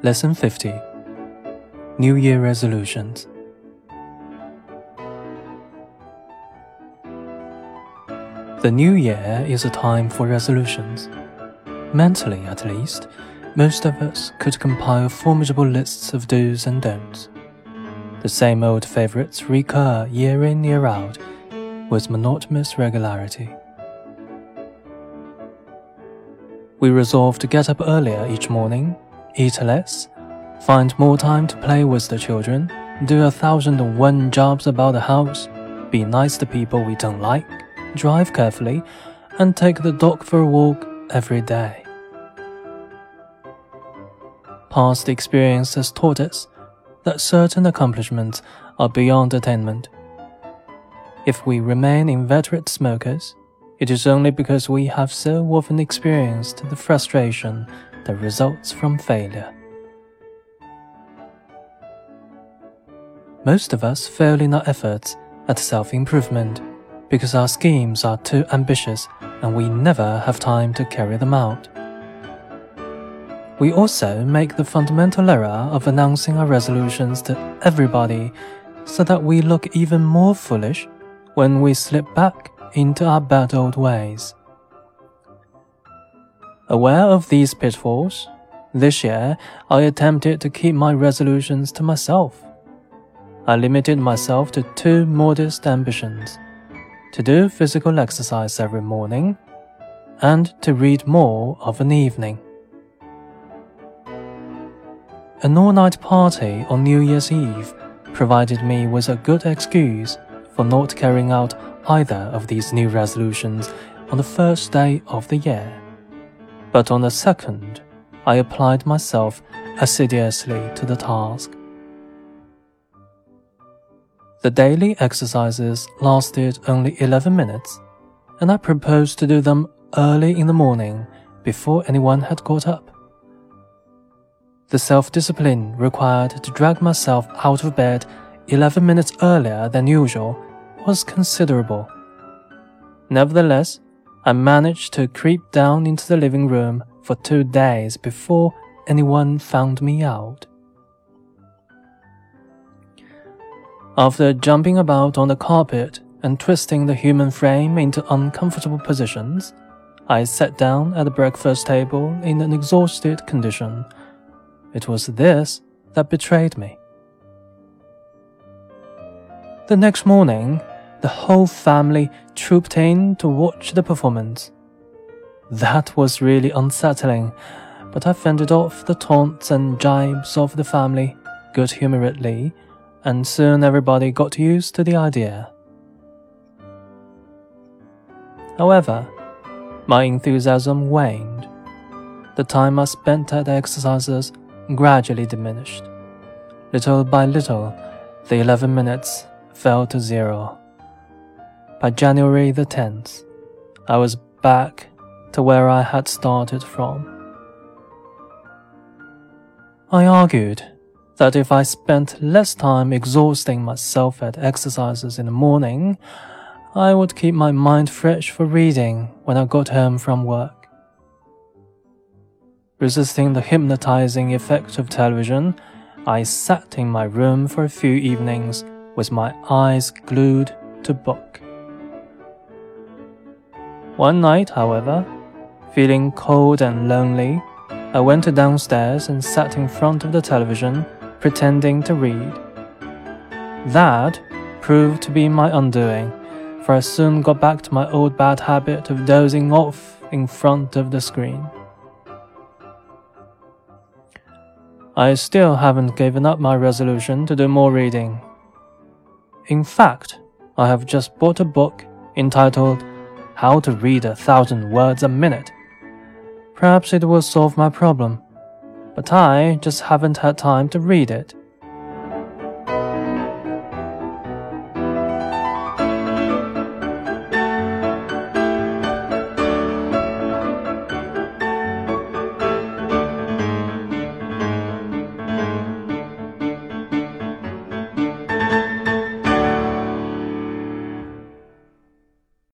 Lesson 50 New Year Resolutions. The new year is a time for resolutions. Mentally, at least, most of us could compile formidable lists of do's and don'ts. The same old favorites recur year in, year out, with monotonous regularity. We resolve to get up earlier each morning, eat less, find more time to play with the children, do a thousand and one jobs about the house, be nice to people we don't like, drive carefully, and take the dog for a walk every day. Past experience has taught us that certain accomplishments are beyond attainment. If we remain inveterate smokers, it is only because we have so often experienced the frustration that results from failure. Most of us fail in our efforts at self improvement because our schemes are too ambitious and we never have time to carry them out. We also make the fundamental error of announcing our resolutions to everybody so that we look even more foolish when we slip back into our bad old ways. Aware of these pitfalls, this year I attempted to keep my resolutions to myself. I limited myself to two modest ambitions to do physical exercise every morning and to read more of an evening. An all night party on New Year's Eve provided me with a good excuse for not carrying out either of these new resolutions on the first day of the year. But on the second, I applied myself assiduously to the task. The daily exercises lasted only 11 minutes, and I proposed to do them early in the morning before anyone had got up. The self discipline required to drag myself out of bed 11 minutes earlier than usual was considerable. Nevertheless, I managed to creep down into the living room for two days before anyone found me out. After jumping about on the carpet and twisting the human frame into uncomfortable positions, I sat down at the breakfast table in an exhausted condition. It was this that betrayed me. The next morning, the whole family trooped in to watch the performance. That was really unsettling, but I fended off the taunts and jibes of the family good humoredly and soon everybody got used to the idea. However, my enthusiasm waned. The time I spent at the exercises gradually diminished. Little by little, the 11 minutes fell to zero. By January the 10th, I was back to where I had started from. I argued that if I spent less time exhausting myself at exercises in the morning, I would keep my mind fresh for reading when I got home from work. Resisting the hypnotizing effect of television, I sat in my room for a few evenings with my eyes glued to book. One night, however, feeling cold and lonely, I went downstairs and sat in front of the television pretending to read. That proved to be my undoing, for I soon got back to my old bad habit of dozing off in front of the screen. I still haven't given up my resolution to do more reading. In fact, I have just bought a book entitled How to Read a Thousand Words a Minute. Perhaps it will solve my problem but I just haven't had time to read it.